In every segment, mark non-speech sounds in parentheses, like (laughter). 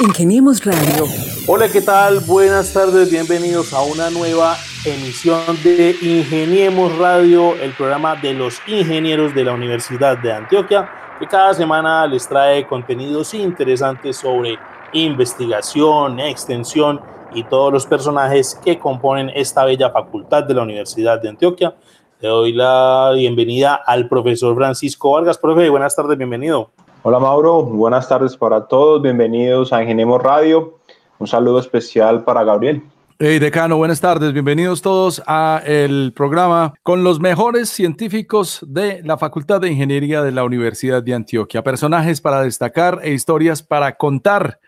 Ingeniemos Radio. Hola, ¿qué tal? Buenas tardes, bienvenidos a una nueva emisión de Ingeniemos Radio, el programa de los ingenieros de la Universidad de Antioquia, que cada semana les trae contenidos interesantes sobre investigación, extensión y todos los personajes que componen esta bella facultad de la Universidad de Antioquia. Le doy la bienvenida al profesor Francisco Vargas. Profe, buenas tardes, bienvenido. Hola Mauro, buenas tardes para todos, bienvenidos a Ingeniemos Radio. Un saludo especial para Gabriel. Hey, decano, buenas tardes. Bienvenidos todos a el programa con los mejores científicos de la Facultad de Ingeniería de la Universidad de Antioquia. Personajes para destacar e historias para contar.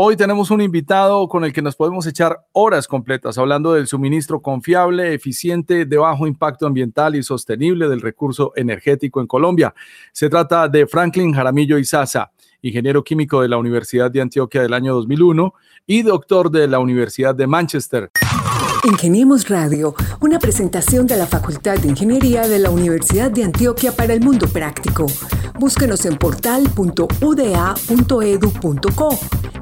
Hoy tenemos un invitado con el que nos podemos echar horas completas hablando del suministro confiable, eficiente, de bajo impacto ambiental y sostenible del recurso energético en Colombia. Se trata de Franklin Jaramillo Izaza, ingeniero químico de la Universidad de Antioquia del año 2001 y doctor de la Universidad de Manchester. Ingeniemos Radio, una presentación de la Facultad de Ingeniería de la Universidad de Antioquia para el mundo práctico. Búsquenos en portal.uda.edu.co,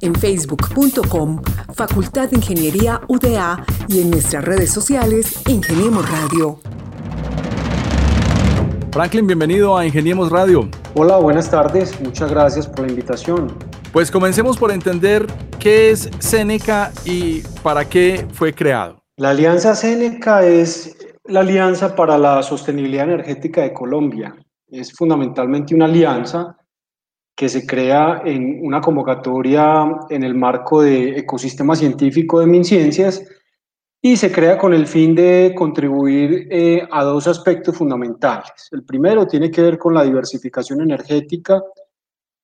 en facebook.com, Facultad de Ingeniería UDA y en nuestras redes sociales, Ingeniemos Radio. Franklin, bienvenido a Ingeniemos Radio. Hola, buenas tardes. Muchas gracias por la invitación. Pues comencemos por entender qué es Seneca y para qué fue creado. La Alianza Seneca es la alianza para la sostenibilidad energética de Colombia. Es fundamentalmente una alianza que se crea en una convocatoria en el marco de ecosistema científico de MinCiencias y se crea con el fin de contribuir eh, a dos aspectos fundamentales. El primero tiene que ver con la diversificación energética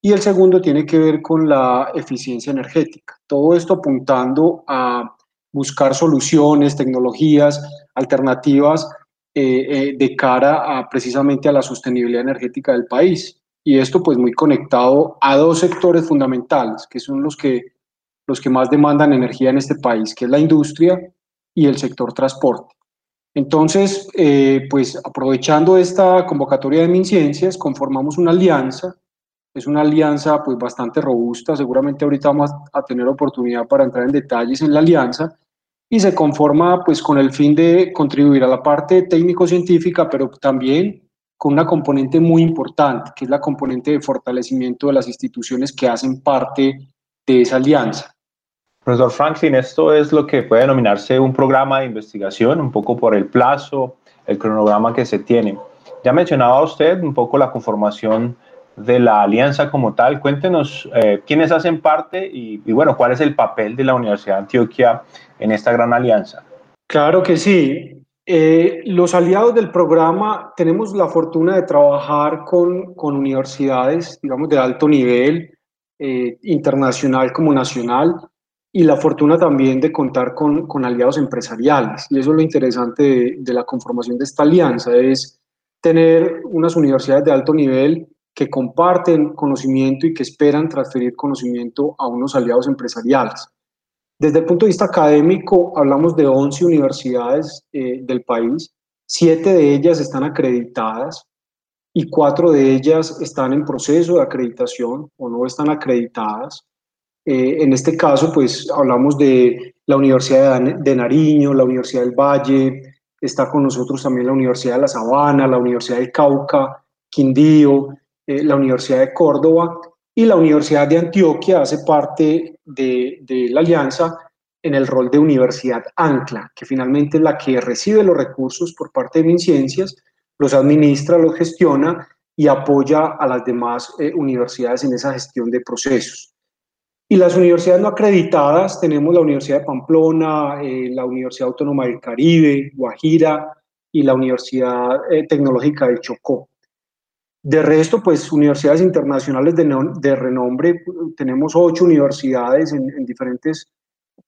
y el segundo tiene que ver con la eficiencia energética. Todo esto apuntando a buscar soluciones, tecnologías alternativas eh, eh, de cara a precisamente a la sostenibilidad energética del país. Y esto pues muy conectado a dos sectores fundamentales, que son los que, los que más demandan energía en este país, que es la industria y el sector transporte. Entonces, eh, pues aprovechando esta convocatoria de MinCiencias, conformamos una alianza. Es una alianza pues bastante robusta, seguramente ahorita vamos a tener oportunidad para entrar en detalles en la alianza. Y se conforma pues con el fin de contribuir a la parte técnico-científica, pero también con una componente muy importante, que es la componente de fortalecimiento de las instituciones que hacen parte de esa alianza. Profesor Franklin, esto es lo que puede denominarse un programa de investigación, un poco por el plazo, el cronograma que se tiene. Ya mencionaba usted un poco la conformación de la alianza como tal. Cuéntenos eh, quiénes hacen parte y, bueno, cuál es el papel de la Universidad de Antioquia en esta gran alianza. Claro que sí. Eh, los aliados del programa tenemos la fortuna de trabajar con, con universidades, digamos, de alto nivel, eh, internacional como nacional, y la fortuna también de contar con, con aliados empresariales. Y eso es lo interesante de, de la conformación de esta alianza, es tener unas universidades de alto nivel que comparten conocimiento y que esperan transferir conocimiento a unos aliados empresariales. Desde el punto de vista académico, hablamos de 11 universidades eh, del país, siete de ellas están acreditadas y cuatro de ellas están en proceso de acreditación o no están acreditadas. Eh, en este caso, pues hablamos de la Universidad de Nariño, la Universidad del Valle, está con nosotros también la Universidad de La Sabana, la Universidad del Cauca, Quindío, eh, la Universidad de Córdoba y la Universidad de Antioquia hace parte de, la alianza en el rol de universidad ancla, que finalmente es la que recibe los recursos por parte de MinCiencias, los administra, los gestiona y apoya a las demás eh, universidades en esa gestión de procesos. Y las universidades no acreditadas, tenemos la Universidad de Pamplona, eh, la Universidad Autónoma del Caribe, Guajira y la Universidad eh, Tecnológica del Chocó. De resto, pues universidades internacionales de, renombre, tenemos ocho universidades en, en diferentes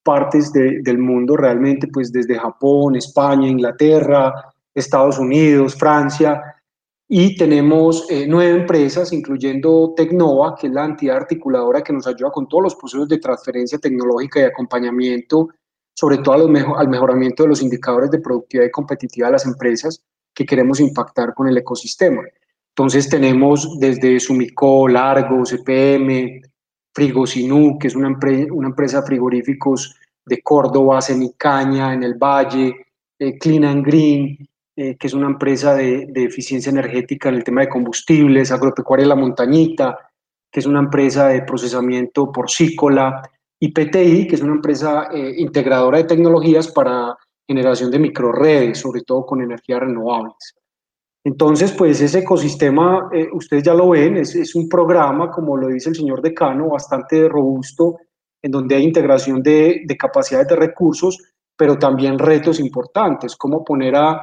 partes de, del mundo, realmente, pues desde Japón, España, Inglaterra, Estados Unidos, Francia, y tenemos eh, nueve empresas, incluyendo Tecnova, que es la entidad articuladora que nos ayuda con todos los procesos de transferencia tecnológica y acompañamiento, sobre todo al mejoramiento de los indicadores de productividad y competitividad de las empresas que queremos impactar con el ecosistema. Entonces tenemos desde Sumico, Largo, CPM, Frigosinú, que es una, una empresa de frigoríficos de Córdoba, Cenicaña, en el Valle, eh, Clean and Green, eh, que es una empresa de, eficiencia energética en el tema de combustibles, Agropecuaria La Montañita, que es una empresa de procesamiento porcícola, y PTI, que es una empresa eh, integradora de tecnologías para generación de microredes, sobre todo con energías renovables. Entonces, pues ese ecosistema, ustedes ya lo ven, es, es, un programa, como lo dice el señor decano, bastante robusto, en donde hay integración de, de capacidades de recursos, pero también retos importantes, cómo poner a,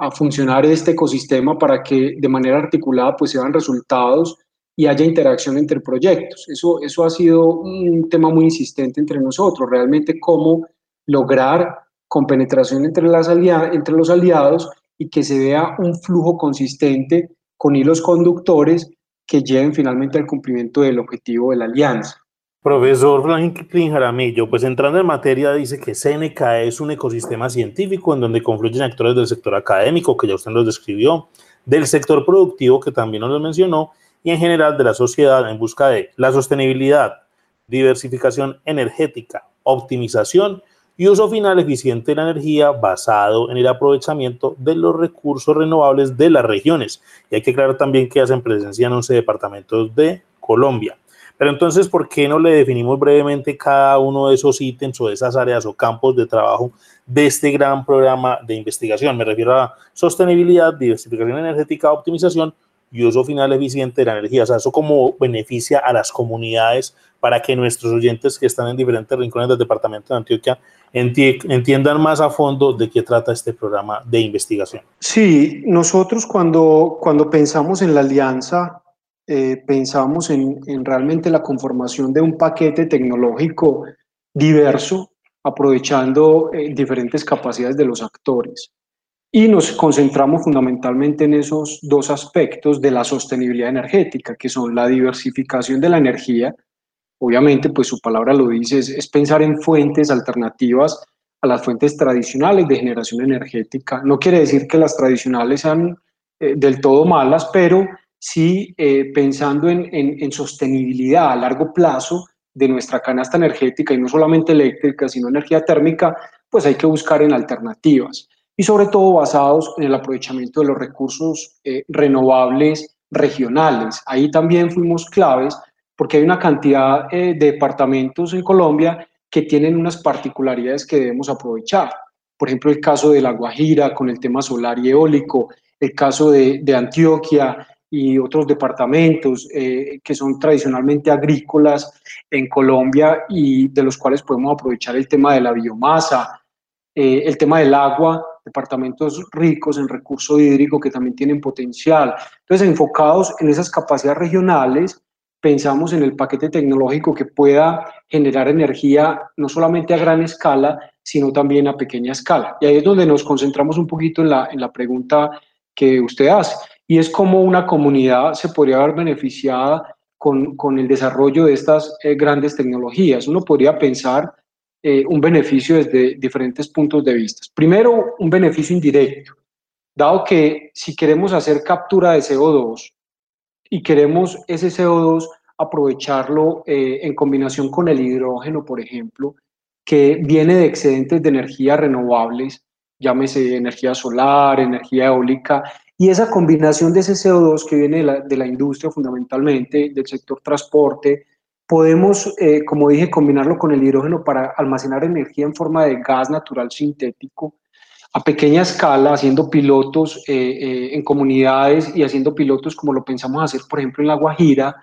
a funcionar este ecosistema para que de manera articulada pues se resultados y haya interacción entre proyectos. Eso, eso ha sido un tema muy insistente entre nosotros, realmente cómo lograr compenetración entre, las entre los aliados y que se vea un flujo consistente con hilos conductores que lleven finalmente al cumplimiento del objetivo de la alianza. Profesor Franklin Jaramillo, pues entrando en materia, dice que Seneca es un ecosistema científico en donde confluyen actores del sector académico, que ya usted nos describió, del sector productivo, que también nos lo mencionó, y en general de la sociedad en busca de la sostenibilidad, diversificación energética, optimización y uso final eficiente de la energía basado en el aprovechamiento de los recursos renovables de las regiones. Y hay que aclarar también que hacen presencia en 11 departamentos de Colombia. Pero entonces, ¿por qué no le definimos brevemente cada uno de esos ítems o de esas áreas o campos de trabajo de este gran programa de investigación? Me refiero a sostenibilidad, diversificación energética, optimización y uso final eficiente de la energía. O sea, eso como beneficia a las comunidades para que nuestros oyentes que están en diferentes rincones del departamento de Antioquia entiendan más a fondo de qué trata este programa de investigación. Sí, nosotros cuando, cuando pensamos en la alianza eh, pensamos en, realmente la conformación de un paquete tecnológico diverso, aprovechando eh, diferentes capacidades de los actores. Y nos concentramos fundamentalmente en esos dos aspectos de la sostenibilidad energética, que son la diversificación de la energía. Obviamente, pues su palabra lo dice, es, es pensar en fuentes alternativas a las fuentes tradicionales de generación energética. No quiere decir que las tradicionales sean eh, del todo malas, pero sí eh, pensando en, sostenibilidad a largo plazo de nuestra canasta energética y no solamente eléctrica, sino energía térmica, pues hay que buscar en alternativas y sobre todo basados en el aprovechamiento de los recursos eh, renovables regionales. Ahí también fuimos claves porque hay una cantidad eh, de departamentos en Colombia que tienen unas particularidades que debemos aprovechar. Por ejemplo, el caso de La Guajira con el tema solar y eólico, el caso de, de Antioquia y otros departamentos eh, que son tradicionalmente agrícolas en Colombia y de los cuales podemos aprovechar el tema de la biomasa, eh, el tema del agua, departamentos ricos en recurso hídrico que también tienen potencial. Entonces, enfocados en esas capacidades regionales, pensamos en el paquete tecnológico que pueda generar energía no solamente a gran escala, sino también a pequeña escala. Y ahí es donde nos concentramos un poquito en la, en la pregunta que usted hace y es como una comunidad se podría haber beneficiada con, con el desarrollo de estas eh, grandes tecnologías. Uno podría pensar eh, un beneficio desde diferentes puntos de vista. Primero, un beneficio indirecto, dado que si queremos hacer captura de CO2 y queremos ese CO2 aprovecharlo eh, en combinación con el hidrógeno, por ejemplo, que viene de excedentes de energías renovables, llámese energía solar, energía eólica, y esa combinación de ese CO2 que viene de la, industria fundamentalmente, del sector transporte, podemos, eh, como dije, combinarlo con el hidrógeno para almacenar energía en forma de gas natural sintético a pequeña escala, haciendo pilotos eh, eh, en comunidades y haciendo pilotos como lo pensamos hacer, por ejemplo, en La Guajira,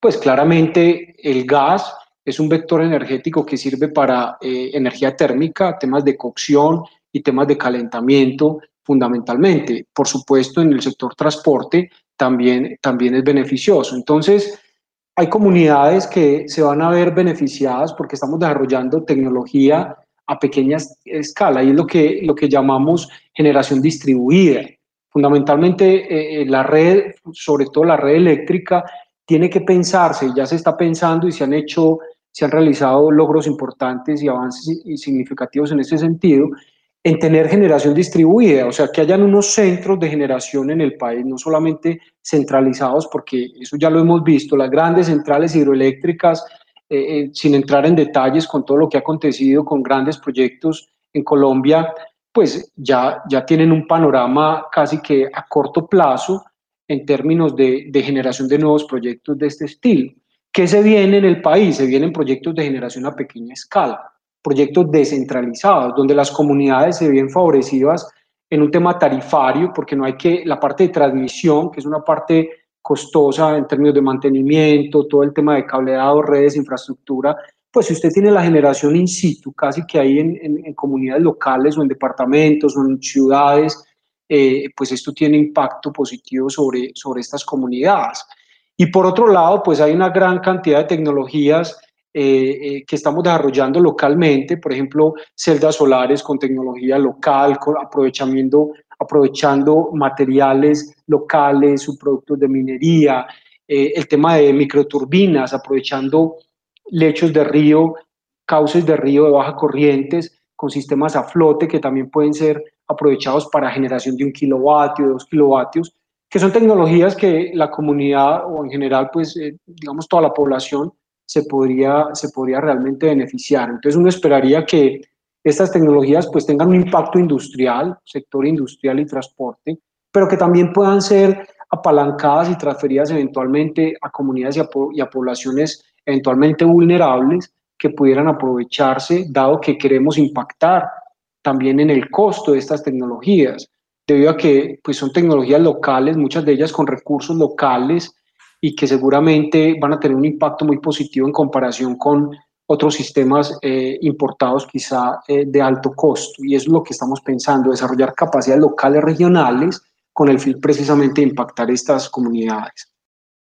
pues claramente el gas es un vector energético que sirve para energía térmica, temas de cocción y temas de calentamiento fundamentalmente. Por supuesto, en el sector transporte también, también es beneficioso. Entonces, hay comunidades que se van a ver beneficiadas porque estamos desarrollando tecnología a pequeña escala y es lo que, lo que llamamos generación distribuida. Fundamentalmente, eh, eh, la red, sobre todo la red eléctrica, tiene que pensarse, ya se está pensando y se han hecho, se han realizado logros importantes y avances significativos en ese sentido, en tener generación distribuida, o sea, que hayan unos centros de generación en el país, no solamente centralizados, porque eso ya lo hemos visto, las grandes centrales hidroeléctricas sin entrar en detalles con todo lo que ha acontecido con grandes proyectos en Colombia, pues ya, ya tienen un panorama casi que a corto plazo en términos de, de generación de nuevos proyectos de este estilo. ¿Qué se viene en el país? Se vienen proyectos de generación a pequeña escala, proyectos descentralizados, donde las comunidades se ven favorecidas en un tema tarifario, porque no hay que, la parte de transmisión, que es una parte costosa en términos de mantenimiento, todo el tema de cableado, redes, infraestructura, pues si usted tiene la generación in situ, casi que ahí en, en, comunidades locales o en departamentos o en ciudades, eh, pues esto tiene impacto positivo sobre, sobre estas comunidades. Y por otro lado, pues hay una gran cantidad de tecnologías eh, eh, que estamos desarrollando localmente, por ejemplo, celdas solares con tecnología local, aprovechamiento, aprovechando materiales locales, subproductos de minería, eh, el tema de microturbinas, aprovechando lechos de río, cauces de río de baja corrientes, con sistemas a flote que también pueden ser aprovechados para generación de un kilovatio, dos kilovatios, que son tecnologías que la comunidad o en general, pues, digamos, toda la población se podría, se podría realmente beneficiar. Entonces uno esperaría que estas tecnologías pues tengan un impacto industrial, sector industrial y transporte, pero que también puedan ser apalancadas y transferidas eventualmente a comunidades y a, poblaciones eventualmente vulnerables que pudieran aprovecharse, dado que queremos impactar también en el costo de estas tecnologías debido a que pues, son tecnologías locales, muchas de ellas con recursos locales y que seguramente van a tener un impacto muy positivo en comparación con otros sistemas eh, importados quizá eh, de alto costo. Y es lo que estamos pensando, desarrollar capacidades locales regionales con el fin precisamente de impactar estas comunidades.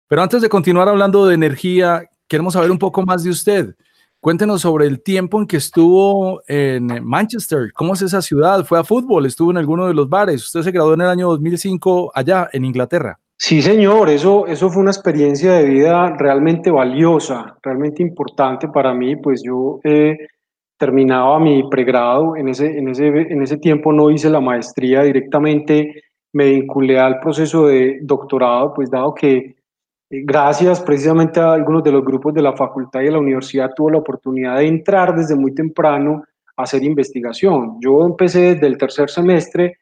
Pero antes de continuar hablando de energía, queremos saber un poco más de usted. Cuéntenos sobre el tiempo en que estuvo en Manchester. ¿Cómo es esa ciudad? ¿Fue a fútbol? ¿Estuvo en alguno de los bares? Usted se graduó en el año 2005 allá en Inglaterra. Sí, señor, eso, eso fue una experiencia de vida realmente valiosa, realmente importante para mí, pues yo eh, terminaba mi pregrado, en ese, en, ese, en ese tiempo no hice la maestría directamente, me vinculé al proceso de doctorado, pues dado que eh, gracias precisamente a algunos de los grupos de la facultad y de la universidad, tuvo la oportunidad de entrar desde muy temprano a hacer investigación. Yo empecé desde el tercer semestre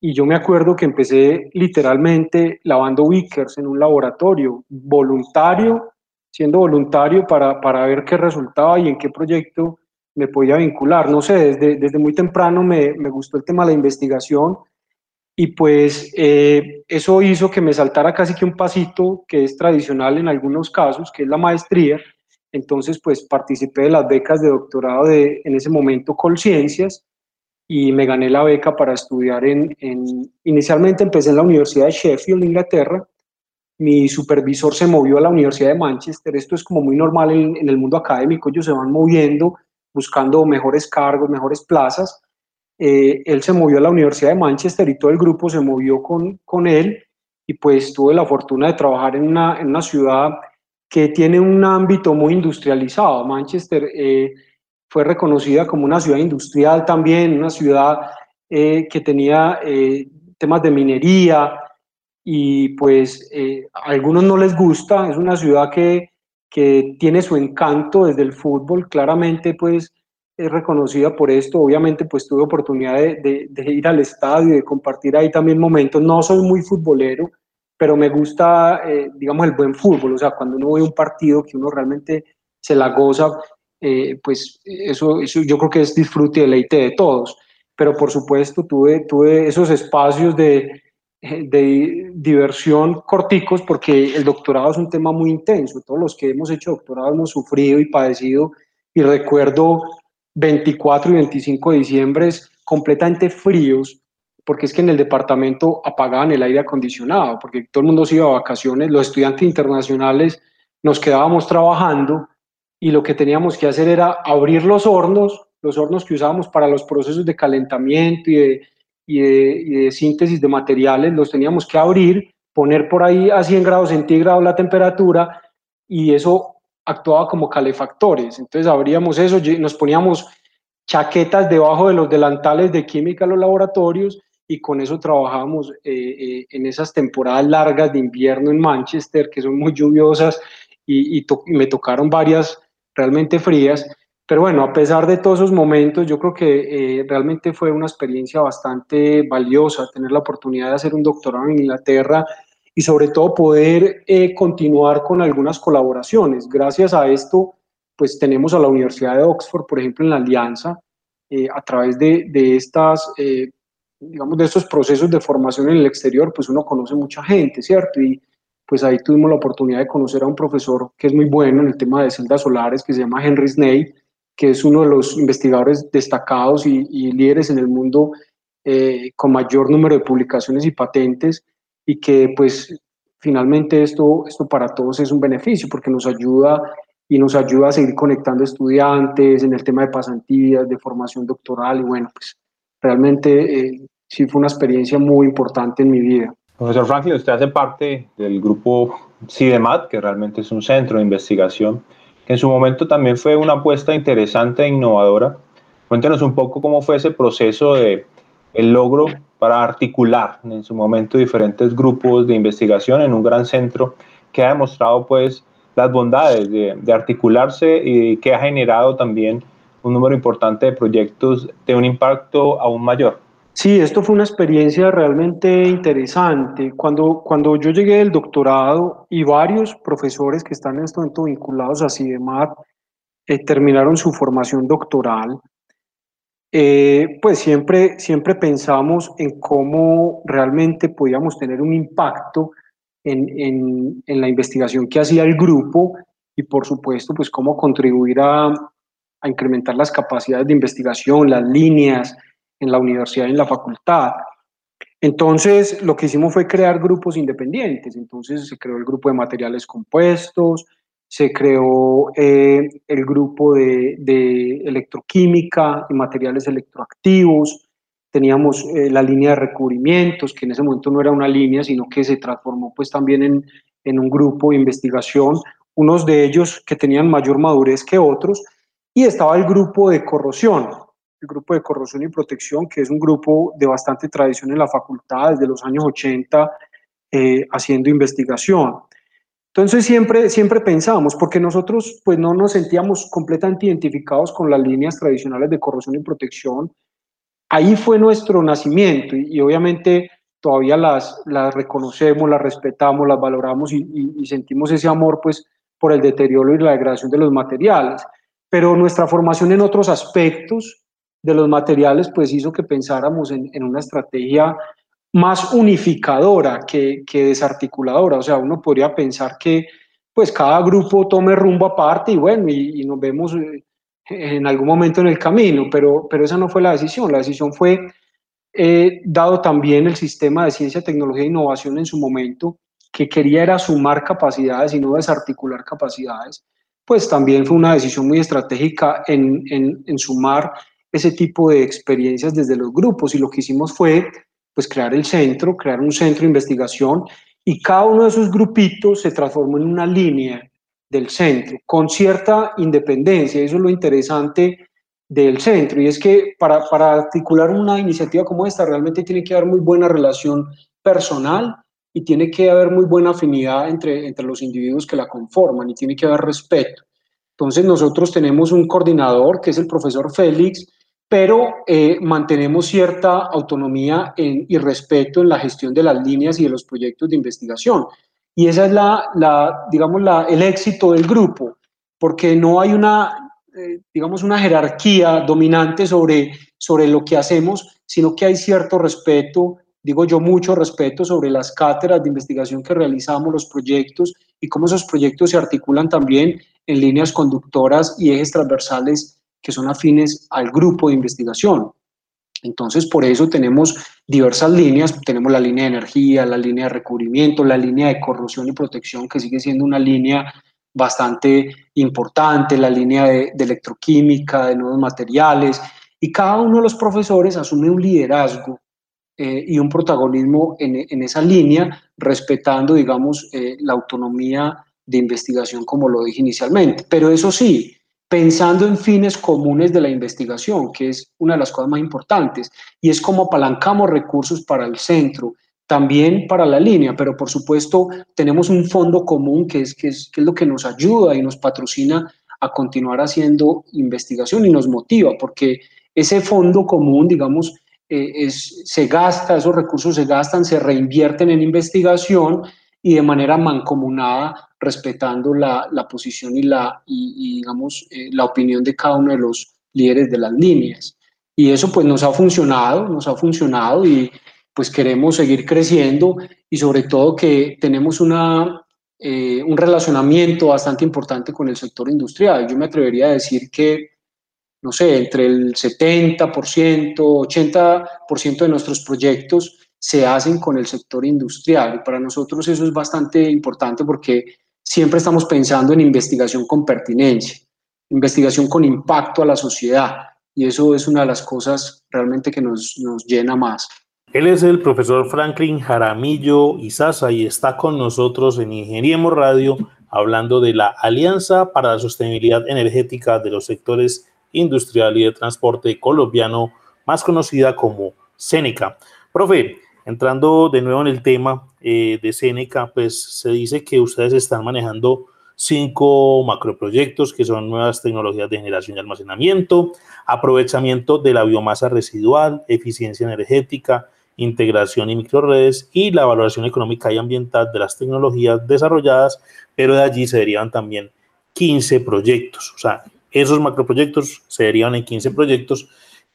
y yo me acuerdo que empecé literalmente lavando Wickers en un laboratorio, voluntario, siendo voluntario para, para ver qué resultaba y en qué proyecto me podía vincular. No sé, desde, desde muy temprano me, me gustó el tema de la investigación y pues eh, eso hizo que me saltara casi que un pasito que es tradicional en algunos casos, que es la maestría. Entonces, pues participé de las becas de doctorado de, en ese momento, Colciencias, y me gané la beca para estudiar en, Inicialmente empecé en la Universidad de Sheffield, Inglaterra. Mi supervisor se movió a la Universidad de Manchester. Esto es como muy normal en, en el mundo académico. Ellos se van moviendo, buscando mejores cargos, mejores plazas eh, él se movió a la Universidad de Manchester y todo el grupo se movió con, con él y pues tuve la fortuna de trabajar en una, en una ciudad que tiene un ámbito muy industrializado. Manchester eh, fue reconocida como una ciudad industrial también, una ciudad eh, que tenía temas de minería y pues a algunos no les gusta, es una ciudad que, que tiene su encanto desde el fútbol, claramente pues es reconocida por esto. Obviamente, pues tuve oportunidad de, ir al estadio y de compartir ahí también momentos. No soy muy futbolero, pero me gusta, eh, digamos, el buen fútbol. O sea, cuando uno ve un partido que uno realmente se la goza, eh, pues eso, eso yo creo que es disfrute y deleite de todos. Pero por supuesto, tuve, tuve esos espacios de, de diversión corticos porque el doctorado es un tema muy intenso. Todos los que hemos hecho doctorado hemos sufrido y padecido y recuerdo 24 y 25 de diciembre completamente fríos, porque es que en el departamento apagaban el aire acondicionado, porque todo el mundo se iba a vacaciones, los estudiantes internacionales nos quedábamos trabajando y lo que teníamos que hacer era abrir los hornos, los hornos que usábamos para los procesos de calentamiento y de, y de, y de síntesis de materiales, los teníamos que abrir, poner por ahí a 100 grados centígrados la temperatura y eso actuaba como calefactores. Entonces abríamos eso, nos poníamos chaquetas debajo de los delantales de química en los laboratorios y con eso trabajábamos eh, eh, en esas temporadas largas de invierno en Manchester, que son muy lluviosas, y, me tocaron varias, realmente frías. Pero bueno, a pesar de todos esos momentos, yo creo que eh, realmente fue una experiencia bastante valiosa tener la oportunidad de hacer un doctorado en Inglaterra y sobre todo poder eh, continuar con algunas colaboraciones. Gracias a esto, pues tenemos a la Universidad de Oxford, por ejemplo, en la alianza, eh, a través de, de estas, eh, digamos, de estos procesos de formación en el exterior, pues uno conoce mucha gente, ¿cierto? Y pues ahí tuvimos la oportunidad de conocer a un profesor que es muy bueno en el tema de celdas solares, que se llama Henry Sney, que es uno de los investigadores destacados y, y líderes en el mundo con mayor número de publicaciones y patentes y que pues finalmente esto, esto para todos es un beneficio porque nos ayuda y nos ayuda a seguir conectando estudiantes en el tema de pasantías, de formación doctoral y bueno, pues realmente eh, sí fue una experiencia muy importante en mi vida. Profesor Franklin, usted hace parte del grupo CIDEMAT, que realmente es un centro de investigación, que en su momento también fue una apuesta interesante e innovadora. Cuéntenos un poco cómo fue ese proceso de el logro para articular en su momento diferentes grupos de investigación en un gran centro que ha demostrado pues las bondades de, articularse y que ha generado también un número importante de proyectos de un impacto aún mayor. Sí, esto fue una experiencia realmente interesante. Cuando, cuando yo llegué del doctorado y varios profesores que están en este momento vinculados a CIDEMAT eh, terminaron su formación doctoral, eh, pues siempre, siempre pensamos en cómo realmente podíamos tener un impacto en, en, la investigación que hacía el grupo y por supuesto pues cómo contribuir a, incrementar las capacidades de investigación, las líneas en la universidad en la facultad. Entonces lo que hicimos fue crear grupos independientes, entonces se creó el grupo de materiales compuestos, se creó eh, el grupo de, electroquímica y materiales electroactivos, teníamos eh, la línea de recubrimientos, que en ese momento no era una línea, sino que se transformó pues también en, en un grupo de investigación, unos de ellos que tenían mayor madurez que otros, y estaba el grupo de corrosión, el grupo de corrosión y protección, que es un grupo de bastante tradición en la facultad, desde los años 80, eh, haciendo investigación. Entonces siempre, siempre pensábamos, porque nosotros pues no nos sentíamos completamente identificados con las líneas tradicionales de corrosión y protección. Ahí fue nuestro nacimiento y, obviamente todavía las, las reconocemos, las respetamos, las valoramos y, y, sentimos ese amor pues por el deterioro y la degradación de los materiales. Pero nuestra formación en otros aspectos de los materiales pues hizo que pensáramos en, en una estrategia más unificadora que, que, desarticuladora. O sea, uno podría pensar que pues cada grupo tome rumbo aparte y bueno, y, nos vemos eh, en algún momento en el camino, pero, pero esa no fue la decisión. La decisión fue, eh, dado también el sistema de ciencia, tecnología e innovación en su momento, que quería era sumar capacidades y no desarticular capacidades, pues también fue una decisión muy estratégica en, en, en sumar ese tipo de experiencias desde los grupos y lo que hicimos fue pues crear el centro, crear un centro de investigación y cada uno de esos grupitos se transformó en una línea del centro con cierta independencia. Eso es lo interesante del centro y es que para, para articular una iniciativa como esta realmente tiene que haber muy buena relación personal y tiene que haber muy buena afinidad entre, entre los individuos que la conforman y tiene que haber respeto. Entonces nosotros tenemos un coordinador que es el profesor Félix, pero eh, mantenemos cierta autonomía y respeto en la gestión de las líneas y de los proyectos de investigación. Y esa es la, digamos, el éxito del grupo, porque no hay una, eh, digamos, una jerarquía dominante sobre, sobre lo que hacemos, sino que hay cierto respeto, digo yo mucho respeto sobre las cátedras de investigación que realizamos, los proyectos y cómo esos proyectos se articulan también en líneas conductoras y ejes transversales que son afines al grupo de investigación. Entonces, por eso tenemos diversas líneas, tenemos la línea de energía, la línea de recubrimiento, la línea de corrosión y protección, que sigue siendo una línea bastante importante, la línea de, electroquímica, de nuevos materiales, y cada uno de los profesores asume un liderazgo eh, y un protagonismo en, esa línea, respetando, digamos, eh, la autonomía de investigación, como lo dije inicialmente. Pero eso sí, pensando en fines comunes de la investigación, que es una de las cosas más importantes, y es como apalancamos recursos para el centro, también para la línea, pero por supuesto tenemos un fondo común que es, que es, que es lo que nos ayuda y nos patrocina a continuar haciendo investigación y nos motiva porque ese fondo común, digamos, eh, es, se gasta, esos recursos se gastan, se reinvierten en investigación y de manera mancomunada, respetando la, la posición y, la, y, digamos, eh, la opinión de cada uno de los líderes de las líneas. Y eso pues nos ha funcionado, nos ha funcionado y pues queremos seguir creciendo y sobre todo que tenemos una, eh, un relacionamiento bastante importante con el sector industrial. Yo me atrevería a decir que, no sé, entre el 70%, 80% de nuestros proyectos se hacen con el sector industrial. Y para nosotros eso es bastante importante porque siempre estamos pensando en investigación con pertinencia, investigación con impacto a la sociedad. Y eso es una de las cosas realmente que nos, nos llena más. Él es el profesor Franklin Jaramillo Izaza y está con nosotros en Ingeniemos Radio hablando de la Alianza para la Sostenibilidad Energética de los Sectores Industrial y de Transporte Colombiano, más conocida como Seneca. Profe, Entrando de nuevo en el tema eh, de Seneca, pues se dice que ustedes están manejando cinco macroproyectos que son nuevas tecnologías de generación y almacenamiento, aprovechamiento de la biomasa residual, eficiencia energética, integración y microredes y la valoración económica y ambiental de las tecnologías desarrolladas, pero de allí se derivan también 15 proyectos. O sea, esos macroproyectos se derivan en 15 proyectos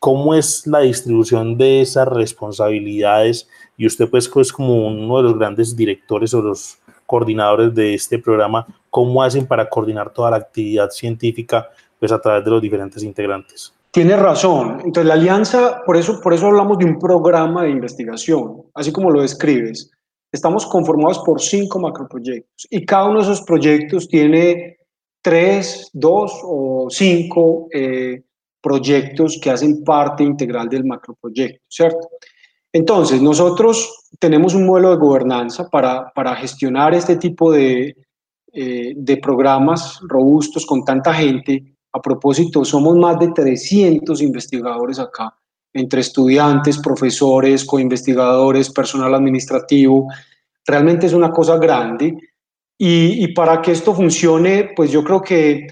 ¿Cómo es la distribución de esas responsabilidades? Y usted pues, pues como uno de los grandes directores o los coordinadores de este programa, ¿cómo hacen para coordinar toda la actividad científica pues a través de los diferentes integrantes? Tiene razón. Entonces la alianza, por eso, por eso hablamos de un programa de investigación, así como lo describes. Estamos conformados por cinco macroproyectos y cada uno de esos proyectos tiene tres, dos o cinco eh, proyectos que hacen parte integral del macroproyecto, ¿cierto? Entonces, nosotros tenemos un modelo de gobernanza para, para gestionar este tipo de, eh, de programas robustos con tanta gente. A propósito, somos más de 300 investigadores acá, entre estudiantes, profesores, coinvestigadores, personal administrativo. Realmente es una cosa grande. Y, y para que esto funcione, pues yo creo que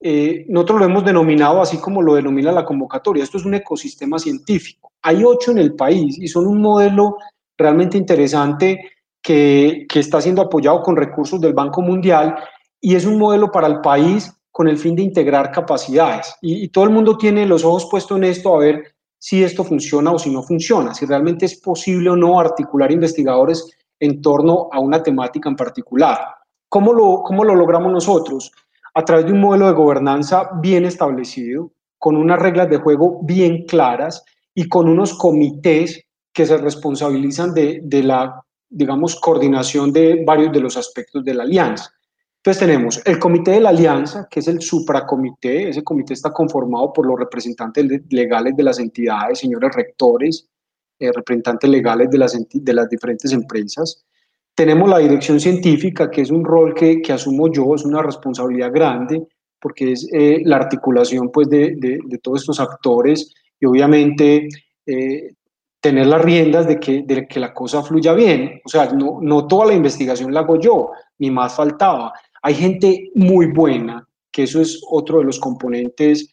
eh, nosotros lo hemos denominado así como lo denomina la convocatoria. Esto es un ecosistema científico. Hay ocho en el país y son un modelo realmente interesante que, que está siendo apoyado con recursos del Banco Mundial y es un modelo para el país con el fin de integrar capacidades. Y, y, todo el mundo tiene los ojos puestos en esto a ver si esto funciona o si no funciona, si realmente es posible o no articular investigadores en torno a una temática en particular. ¿Cómo lo, cómo lo logramos nosotros? A través de un modelo de gobernanza bien establecido, con unas reglas de juego bien claras y con unos comités que se responsabilizan de, la, digamos, coordinación de varios de los aspectos de la alianza. Entonces tenemos el comité de la alianza, que es el supracomité, ese comité está conformado por los representantes legales de las entidades, señores rectores, eh, representantes legales de las, de las diferentes empresas. Tenemos la dirección científica, que es un rol que, que asumo yo, es una responsabilidad grande, porque es eh, la articulación pues, de, de, todos estos actores y obviamente eh, tener las riendas de que, de que la cosa fluya bien. O sea, no, no toda la investigación la hago yo, ni más faltaba. Hay gente muy buena, que eso es otro de los componentes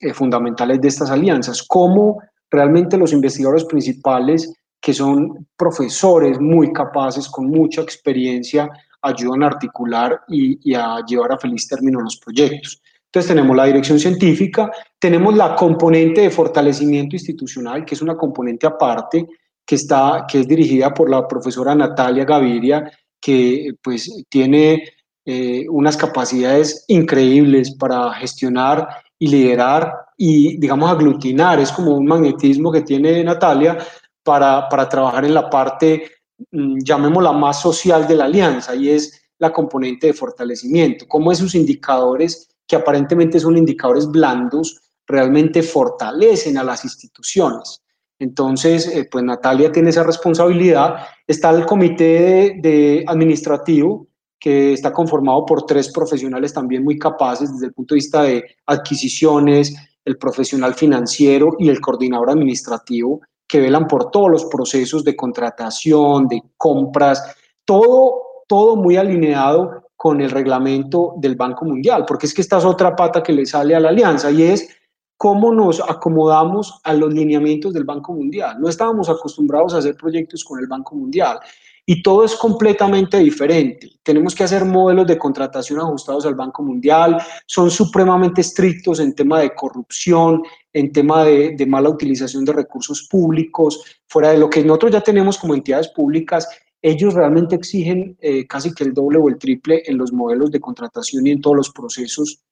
eh, fundamentales de estas alianzas, cómo realmente los investigadores principales que son profesores muy capaces, con mucha experiencia, ayudan a articular y, a llevar a feliz término los proyectos. Entonces tenemos la dirección científica, tenemos la componente de fortalecimiento institucional, que es una componente aparte, que, está, que es dirigida por la profesora Natalia Gaviria, que pues tiene eh, unas capacidades increíbles para gestionar y liderar y, digamos, aglutinar. Es como un magnetismo que tiene Natalia para, trabajar en la parte, mm, llamémosla más social de la alianza, y es la componente de fortalecimiento, cómo esos indicadores, que aparentemente son indicadores blandos, realmente fortalecen a las instituciones. Entonces, eh, pues Natalia tiene esa responsabilidad. Está el comité de, administrativo, que está conformado por tres profesionales también muy capaces desde el punto de vista de adquisiciones, el profesional financiero y el coordinador administrativo, que velan por todos los procesos de contratación, de compras, todo, todo muy alineado con el reglamento del Banco Mundial, porque es que esta es otra pata que le sale a la alianza y es cómo nos acomodamos a los lineamientos del Banco Mundial. No estábamos acostumbrados a hacer proyectos con el Banco Mundial y todo es completamente diferente. Tenemos que hacer modelos de contratación ajustados al Banco Mundial, son supremamente estrictos en tema de corrupción, en tema de, mala utilización de recursos públicos, fuera de lo que nosotros ya tenemos como entidades públicas. Ellos realmente exigen eh, casi que el doble o el triple en los modelos de contratación y en todos los procesos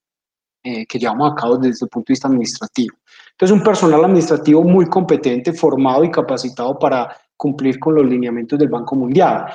eh, que llevamos a cabo desde el punto de vista administrativo. Entonces, un personal administrativo muy competente, formado y capacitado para cumplir con los lineamientos del Banco Mundial.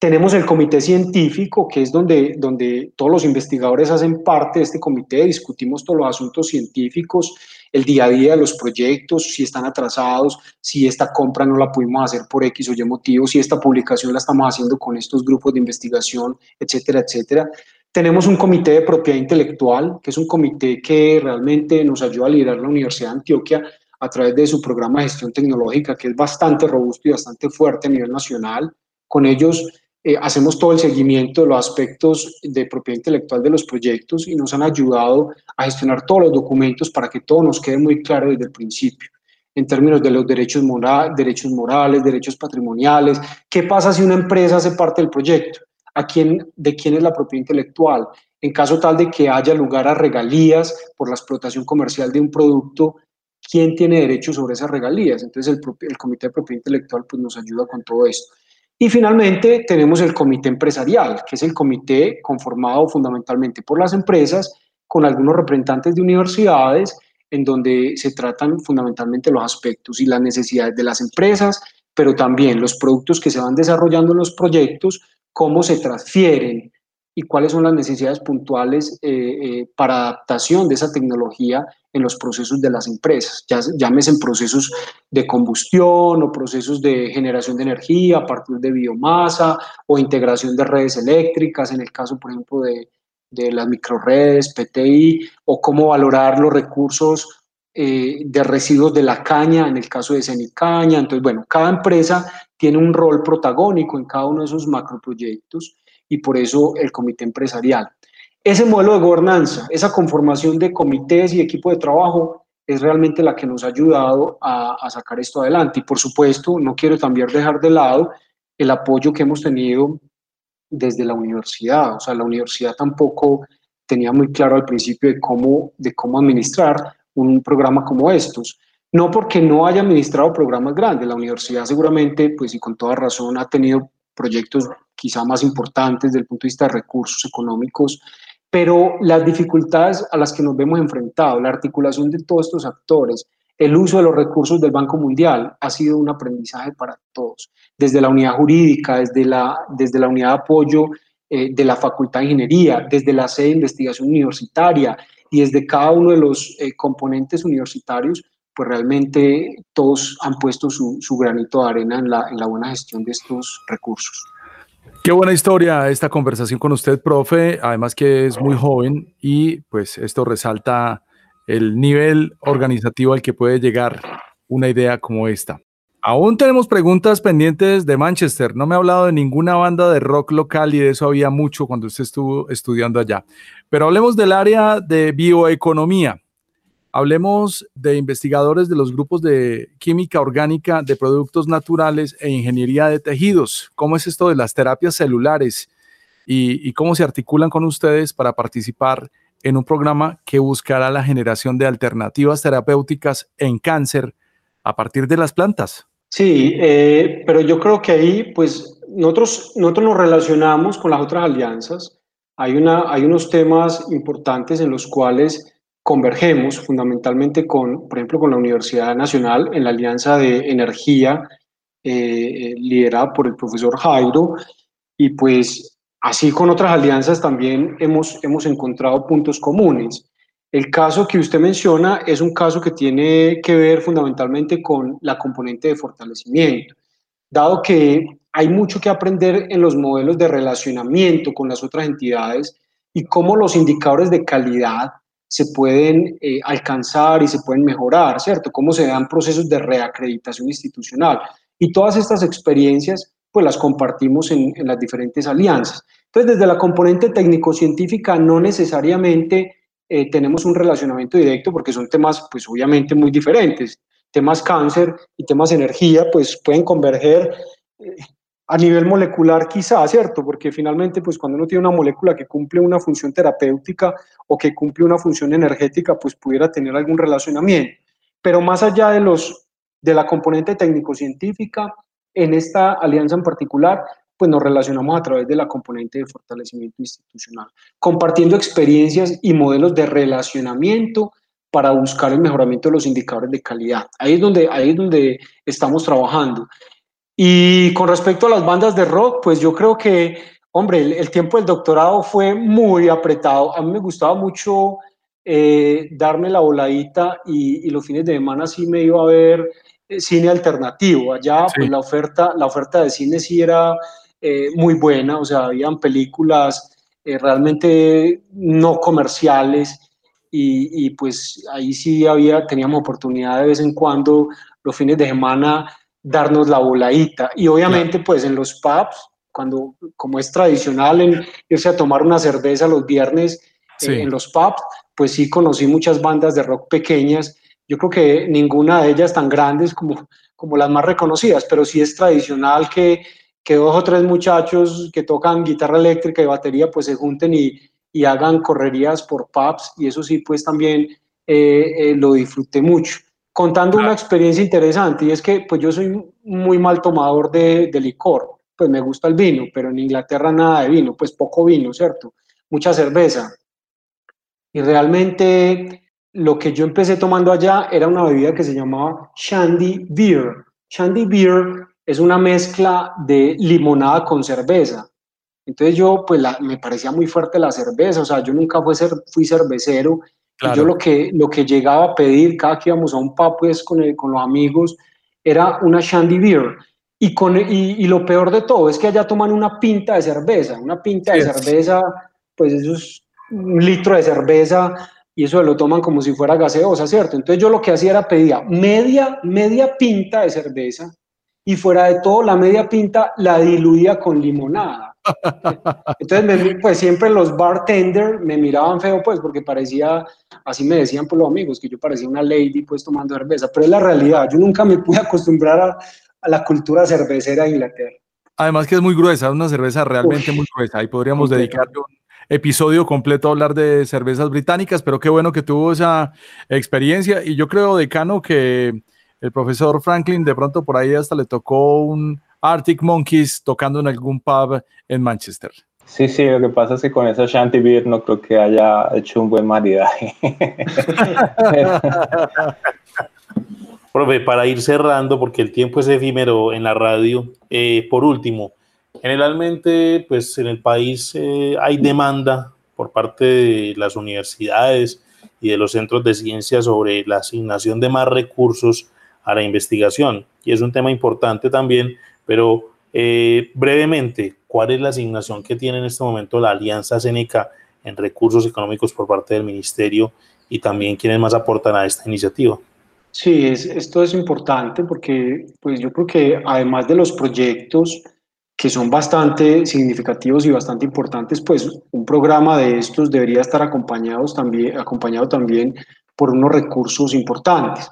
Tenemos el comité científico, que es donde, donde todos los investigadores hacen parte de este comité, discutimos todos los asuntos científicos, el día a día de los proyectos, si están atrasados, si esta compra no la pudimos hacer por X o Y motivo, si esta publicación la estamos haciendo con estos grupos de investigación, etcétera, etcétera. Tenemos un comité de propiedad intelectual, que es un comité que realmente nos ayuda a liderar la Universidad de Antioquia a través de su programa de gestión tecnológica, que es bastante robusto y bastante fuerte a nivel nacional. Con ellos eh, hacemos todo el seguimiento de los aspectos de propiedad intelectual de los proyectos y nos han ayudado a gestionar todos los documentos para que todo nos quede muy claro desde el principio en términos de los derechos, morales, derechos patrimoniales. ¿Qué pasa si una empresa hace parte del proyecto? ¿A quién, ¿De quién es la propiedad intelectual? En caso tal de que haya lugar a regalías por la explotación comercial de un producto, quién tiene derecho sobre esas regalías. Entonces el, el, Comité de Propiedad Intelectual pues, nos ayuda con todo esto. Y finalmente tenemos el Comité Empresarial, que es el comité conformado fundamentalmente por las empresas, con algunos representantes de universidades, en donde se tratan fundamentalmente los aspectos y las necesidades de las empresas, pero también los productos que se van desarrollando en los proyectos, cómo se transfieren y cuáles son las necesidades puntuales eh, eh, para adaptación de esa tecnología en los procesos de las empresas, ya llámese en procesos de combustión o procesos de generación de energía a partir de biomasa o integración de redes eléctricas, en el caso, por ejemplo, de, de las microredes, PTI, o cómo valorar los recursos eh, de residuos de la caña, en el caso de Cenicaña. Entonces, bueno, cada empresa tiene un rol protagónico en cada uno de esos macroproyectos y por eso el comité empresarial. Ese modelo de gobernanza, esa conformación de comités y equipo de trabajo es realmente la que nos ha ayudado a, sacar esto adelante. Y por supuesto, no quiero también dejar de lado el apoyo que hemos tenido desde la universidad. O sea, la universidad tampoco tenía muy claro al principio de cómo, de cómo administrar un programa como estos. No porque no haya administrado programas grandes, la universidad seguramente, pues y con toda razón, ha tenido proyectos quizá más importantes desde el punto de vista de recursos económicos, pero las dificultades a las que nos vemos enfrentados, la articulación de todos estos actores, el uso de los recursos del Banco Mundial ha sido un aprendizaje para todos, desde la unidad jurídica, desde la, desde la unidad de apoyo eh, de la Facultad de Ingeniería, desde la sede de investigación universitaria y desde cada uno de los eh, componentes universitarios, pues realmente todos han puesto su, su granito de arena en la, en la buena gestión de estos recursos. Qué buena historia esta conversación con usted, profe. Además que es muy joven y pues esto resalta el nivel organizativo al que puede llegar una idea como esta. Aún tenemos preguntas pendientes de Manchester. No me ha hablado de ninguna banda de rock local y de eso había mucho cuando usted estuvo estudiando allá. Pero hablemos del área de bioeconomía. Hablemos de investigadores de los grupos de química orgánica, de productos naturales e ingeniería de tejidos. ¿Cómo es esto de las terapias celulares y, cómo se articulan con ustedes para participar en un programa que buscará la generación de alternativas terapéuticas en cáncer a partir de las plantas? Sí, eh, pero yo creo que ahí, pues, nosotros, nosotros nos relacionamos con las otras alianzas. Hay, una, hay unos temas importantes en los cuales convergemos fundamentalmente con, por ejemplo, con la Universidad Nacional en la Alianza de Energía eh, eh, liderada por el profesor Jairo y pues así con otras alianzas también hemos, hemos encontrado puntos comunes. El caso que usted menciona es un caso que tiene que ver fundamentalmente con la componente de fortalecimiento, dado que hay mucho que aprender en los modelos de relacionamiento con las otras entidades y cómo los indicadores de calidad se pueden eh, alcanzar y se pueden mejorar, ¿cierto? Cómo se dan procesos de reacreditación institucional. Y todas estas experiencias, pues las compartimos en, las diferentes alianzas. Entonces, desde la componente técnico-científica no necesariamente eh, tenemos un relacionamiento directo porque son temas, pues obviamente muy diferentes. Temas cáncer y temas energía, pues pueden converger eh, a nivel molecular quizá, ¿cierto? Porque finalmente, pues cuando uno tiene una molécula que cumple una función terapéutica o que cumple una función energética, pues pudiera tener algún relacionamiento. Pero más allá de, los, de la componente técnico-científica, en esta alianza en particular, pues nos relacionamos a través de la componente de fortalecimiento institucional, compartiendo experiencias y modelos de relacionamiento para buscar el mejoramiento de los indicadores de calidad. Ahí es donde, ahí es donde estamos trabajando. Y con respecto a las bandas de rock, pues yo creo que, hombre, el, tiempo del doctorado fue muy apretado. A mí me gustaba mucho eh, darme la voladita y, y, los fines de semana sí me iba a ver eh, cine alternativo. Allá pues la oferta, la oferta de cine sí era eh, muy buena, o sea, habían películas eh, realmente no comerciales y, y, pues ahí sí había, teníamos oportunidad de vez en cuando los fines de semana darnos la voladita y obviamente pues en los pubs, cuando como es tradicional en irse a tomar una cerveza los viernes en los pubs, pues sí conocí muchas bandas de rock pequeñas. Yo creo que ninguna de ellas tan grandes como, como las más reconocidas, pero sí es tradicional que, que dos o tres muchachos que tocan guitarra eléctrica y batería pues se junten y, y hagan correrías por pubs. Y eso sí pues también eh, eh, lo disfruté mucho. Contando una experiencia interesante y es que pues yo soy muy mal tomador de, de licor, pues me gusta el vino, pero en Inglaterra nada de vino, pues poco vino, ¿cierto? Mucha cerveza. Y realmente lo que yo empecé tomando allá era una bebida que se llamaba Shandy Beer. Shandy Beer es una mezcla de limonada con cerveza. Entonces yo, pues me parecía muy fuerte la cerveza, o sea, yo nunca fui, ser, fui cervecero. Y yo lo que, lo que llegaba a pedir cada que íbamos a un pub pues, con, con los amigos era una Shandy Beer. Y, con, y, lo peor de todo es que allá toman una pinta de cerveza, una pinta de cerveza, pues eso es un litro de cerveza y eso lo toman como si fuera gaseosa, ¿cierto? Entonces yo lo que hacía era pedía media, media pinta de cerveza y fuera de todo la media pinta la diluía con limonada. Entonces, pues siempre los bartenders me miraban feo, pues, porque parecía, así me decían por los amigos, que yo parecía una lady, pues, tomando cerveza. Pero es la realidad, yo nunca me pude acostumbrar a, la cultura cervecera de Inglaterra. Además que es muy gruesa, una cerveza realmente muy gruesa. Ahí podríamos dedicarle un, episodio completo a hablar de cervezas británicas, pero qué bueno que tuvo esa experiencia. Y yo creo, decano, que el profesor Franklin de pronto por ahí hasta le tocó un Arctic Monkeys tocando en algún pub en Manchester. Sí, sí, lo que pasa es que con esa Shanty Beer no creo que haya hecho un buen maridaje. (laughs) Profe, para ir cerrando, porque el tiempo es efímero en la radio, eh, por último, Generalmente, pues en el país eh, hay demanda por parte de las universidades y de los centros de ciencia sobre la asignación de más recursos a la investigación. Y es un tema importante también, pero eh, brevemente, ¿cuál es la asignación que tiene en este momento la Alianza Seneca en recursos económicos por parte del Ministerio y también quiénes más aportan a esta iniciativa? Sí, esto es importante porque pues yo creo que además de los proyectos, que son bastante significativos y bastante importantes, pues un programa de estos debería estar acompañados también, acompañado también por unos recursos importantes.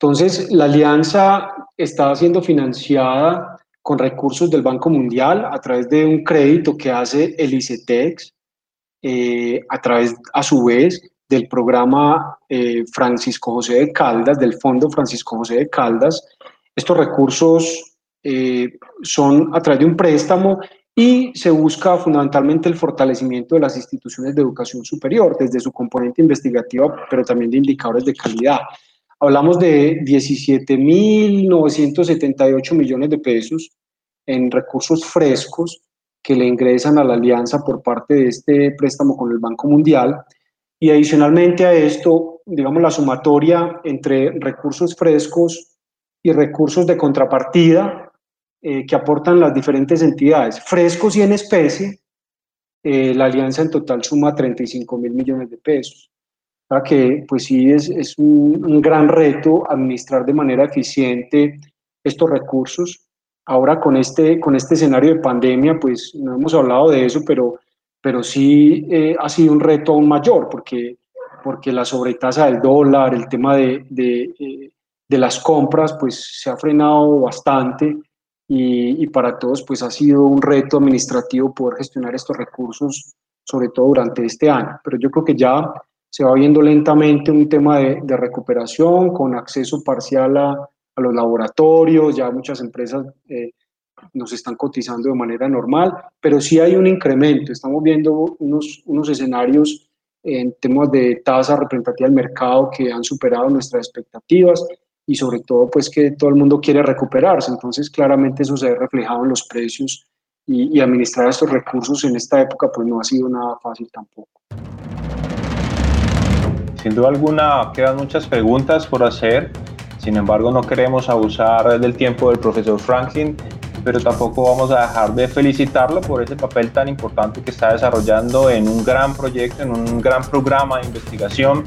Entonces, la alianza está siendo financiada con recursos del Banco Mundial a través de un crédito que hace el ICETEX, eh, a través, a su vez, del programa eh, Francisco José de Caldas, del Fondo Francisco José de Caldas. Estos recursos eh, son a través de un préstamo y se busca fundamentalmente el fortalecimiento de las instituciones de educación superior, desde su componente investigativa, pero también de indicadores de calidad. Hablamos de 17.978 millones de pesos en recursos frescos que le ingresan a la alianza por parte de este préstamo con el Banco Mundial. Y adicionalmente a esto, digamos, la sumatoria entre recursos frescos y recursos de contrapartida eh, que aportan las diferentes entidades. Frescos y en especie, eh, la alianza en total suma 35 mil millones de pesos. Que, pues sí, es, es un, un, gran reto administrar de manera eficiente estos recursos. ahora con este, con este escenario de pandemia, pues no hemos hablado de eso, pero, pero sí eh, ha sido un reto aún mayor, porque, porque la sobretasa del dólar, el tema de, de, eh, de las compras, pues se ha frenado bastante y, y, para todos pues ha sido un reto administrativo poder gestionar estos recursos, sobre todo durante este año. Pero yo creo que ya se va viendo lentamente un tema de, de recuperación con acceso parcial a, a, los laboratorios, ya muchas empresas eh, nos están cotizando de manera normal, pero sí hay un incremento, estamos viendo unos, unos escenarios en temas de tasa representativa del mercado que han superado nuestras expectativas y sobre todo pues que todo el mundo quiere recuperarse, entonces claramente eso se ve reflejado en los precios y, y administrar estos recursos en esta época pues no ha sido nada fácil tampoco. Sin duda alguna quedan muchas preguntas por hacer, sin embargo no queremos abusar del tiempo del profesor Franklin, pero tampoco vamos a dejar de felicitarlo por ese papel tan importante que está desarrollando en un gran proyecto, en un gran programa de investigación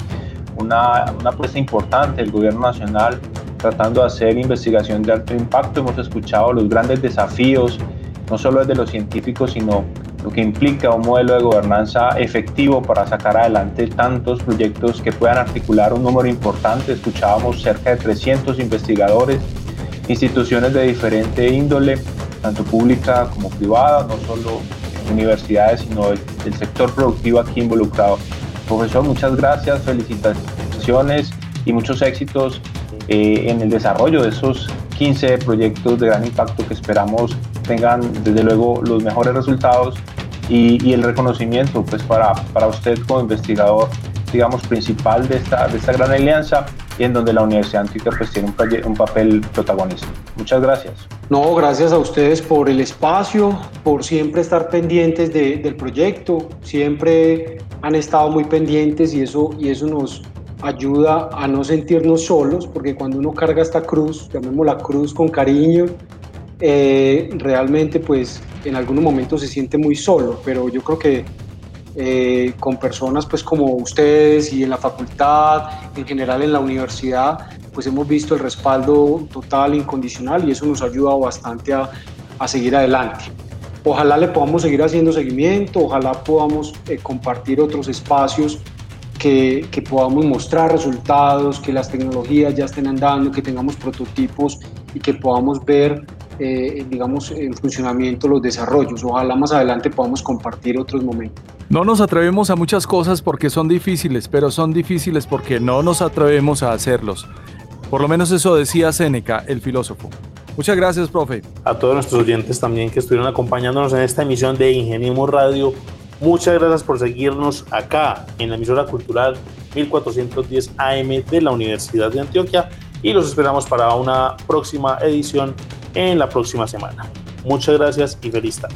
una, una apuesta importante del gobierno nacional tratando de hacer investigación de alto impacto. Hemos escuchado los grandes desafíos, no solo desde los científicos, sino lo que implica un modelo de gobernanza efectivo para sacar adelante tantos proyectos que puedan articular un número importante. Escuchábamos cerca de 300 investigadores, instituciones de diferente índole, tanto pública como privada, no solo universidades, sino el, el sector productivo aquí involucrado. Profesor, muchas gracias, felicitaciones y muchos éxitos eh, en el desarrollo de esos 15 proyectos de gran impacto que esperamos tengan desde luego los mejores resultados y, y el reconocimiento pues para, para usted como investigador digamos principal de esta, de esta gran alianza y en donde la Universidad Antioquia pues tiene un, un papel protagonista. Muchas gracias. No, gracias a ustedes por el espacio, por siempre estar pendientes de, del proyecto, siempre han estado muy pendientes y eso, y eso nos ayuda a no sentirnos solos, porque cuando uno carga esta cruz, llamémosla cruz con cariño, eh, realmente pues en algunos momentos se siente muy solo, pero yo creo que eh, con personas pues como ustedes y en la facultad, en general en la universidad, pues hemos visto el respaldo total, incondicional y eso nos ha ayudado bastante a, a seguir adelante. Ojalá le podamos seguir haciendo seguimiento, ojalá podamos eh, compartir otros espacios que, que, podamos mostrar resultados, que las tecnologías ya estén andando, que tengamos prototipos y que podamos ver, eh, digamos, en funcionamiento los desarrollos. Ojalá más adelante podamos compartir otros momentos. No nos atrevemos a muchas cosas porque son difíciles, pero son difíciles porque no nos atrevemos a hacerlos. Por lo menos eso decía Séneca, el filósofo. Muchas gracias, profe. A todos nuestros oyentes también que estuvieron acompañándonos en esta emisión de Ingeniemos Radio. Muchas gracias por seguirnos acá en la emisora cultural 1410 AM de la Universidad de Antioquia y los esperamos para una próxima edición en la próxima semana. Muchas gracias y feliz tarde.